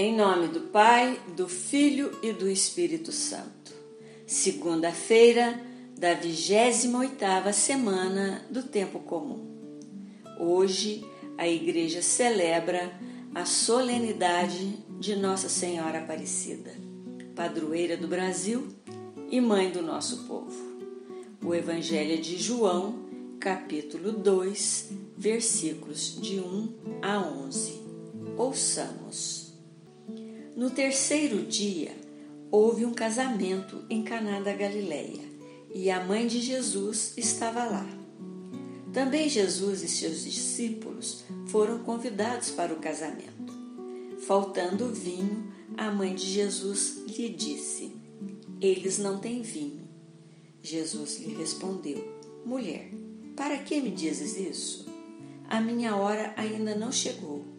Em nome do Pai, do Filho e do Espírito Santo. Segunda-feira da 28ª semana do tempo comum. Hoje a igreja celebra a solenidade de Nossa Senhora Aparecida, padroeira do Brasil e mãe do nosso povo. O Evangelho de João, capítulo 2, versículos de 1 a 11. Ouçamos. No terceiro dia, houve um casamento em Caná da Galileia, e a mãe de Jesus estava lá. Também Jesus e seus discípulos foram convidados para o casamento. Faltando vinho, a mãe de Jesus lhe disse: Eles não têm vinho. Jesus lhe respondeu: Mulher, para que me dizes isso? A minha hora ainda não chegou.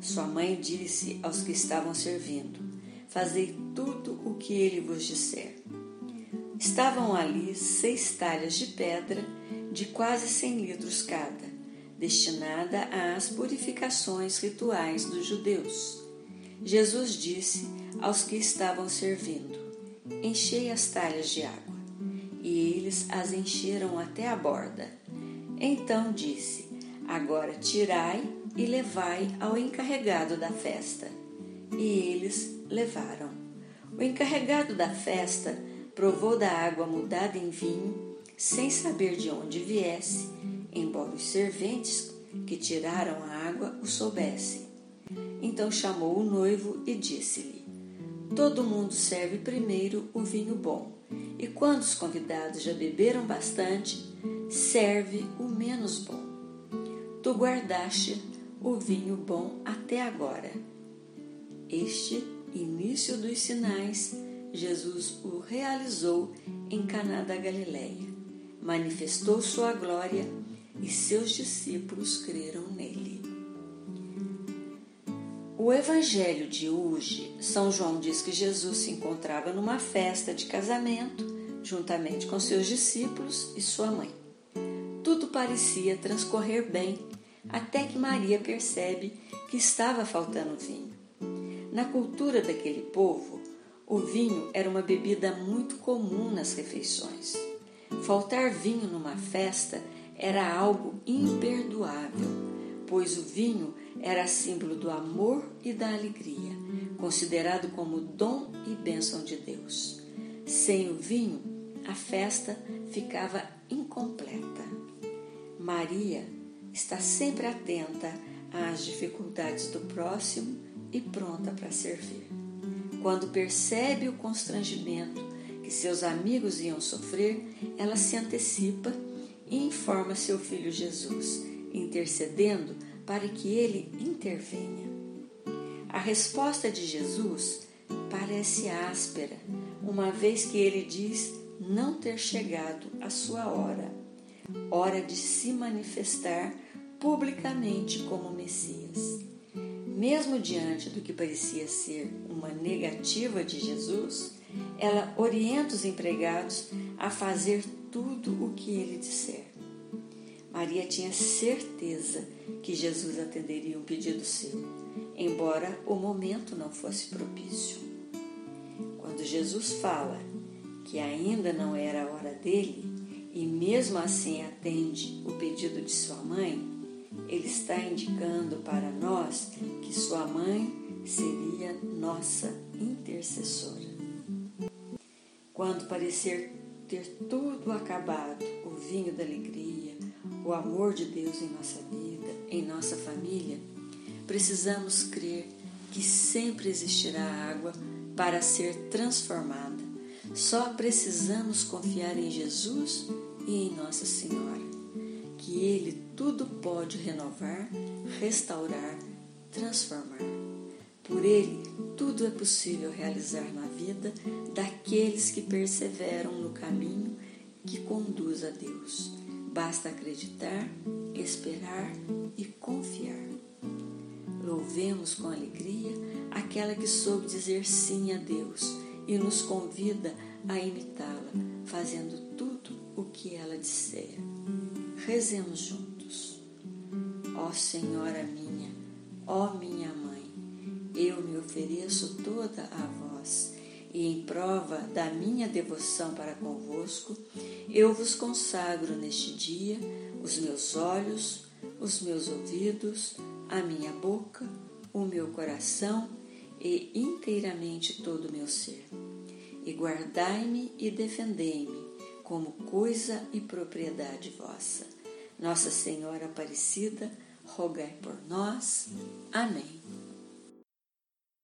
Sua mãe disse aos que estavam servindo: Fazei tudo o que ele vos disser. Estavam ali seis talhas de pedra de quase cem litros cada, destinada às purificações rituais dos judeus. Jesus disse aos que estavam servindo: Enchei as talhas de água. E eles as encheram até a borda. Então disse: Agora tirai e levai ao encarregado da festa. E eles levaram. O encarregado da festa provou da água mudada em vinho, sem saber de onde viesse, embora os serventes que tiraram a água o soubessem. Então chamou o noivo e disse-lhe: Todo mundo serve primeiro o vinho bom, e quando os convidados já beberam bastante, serve o menos bom. Tu guardaste o vinho bom até agora. Este início dos sinais, Jesus o realizou em Caná da Galileia. Manifestou sua glória e seus discípulos creram nele. O evangelho de hoje, São João diz que Jesus se encontrava numa festa de casamento, juntamente com seus discípulos e sua mãe. Tudo parecia transcorrer bem, até que Maria percebe que estava faltando vinho. Na cultura daquele povo, o vinho era uma bebida muito comum nas refeições. Faltar vinho numa festa era algo imperdoável, pois o vinho era símbolo do amor e da alegria, considerado como dom e bênção de Deus. Sem o vinho, a festa ficava incompleta. Maria está sempre atenta às dificuldades do próximo e pronta para servir. Quando percebe o constrangimento que seus amigos iam sofrer, ela se antecipa e informa seu filho Jesus, intercedendo para que ele intervenha. A resposta de Jesus parece áspera, uma vez que ele diz não ter chegado a sua hora, hora de se manifestar publicamente como Messias. Mesmo diante do que parecia ser uma negativa de Jesus, ela orienta os empregados a fazer tudo o que ele disser. Maria tinha certeza que Jesus atenderia um pedido seu, embora o momento não fosse propício. Quando Jesus fala que ainda não era a hora dele e mesmo assim atende o pedido de sua mãe, ele está indicando para nós que sua mãe seria nossa intercessora. Quando parecer ter tudo acabado, o vinho da alegria, o amor de Deus em nossa vida, em nossa família, precisamos crer que sempre existirá água para ser transformada. Só precisamos confiar em Jesus e em Nossa Senhora, que Ele tudo pode renovar, restaurar, transformar. Por Ele, tudo é possível realizar na vida daqueles que perseveram no caminho que conduz a Deus. Basta acreditar, esperar e confiar. Louvemos com alegria aquela que soube dizer sim a Deus e nos convida a imitá-la, fazendo tudo o que ela disser. Rezemos juntos. Ó Senhora minha, ó minha mãe, eu me ofereço toda a vós, e em prova da minha devoção para convosco, eu vos consagro neste dia os meus olhos, os meus ouvidos, a minha boca, o meu coração e inteiramente todo o meu ser. E guardai-me e defendei-me como coisa e propriedade vossa. Nossa Senhora Aparecida, rogai por nós. Amém.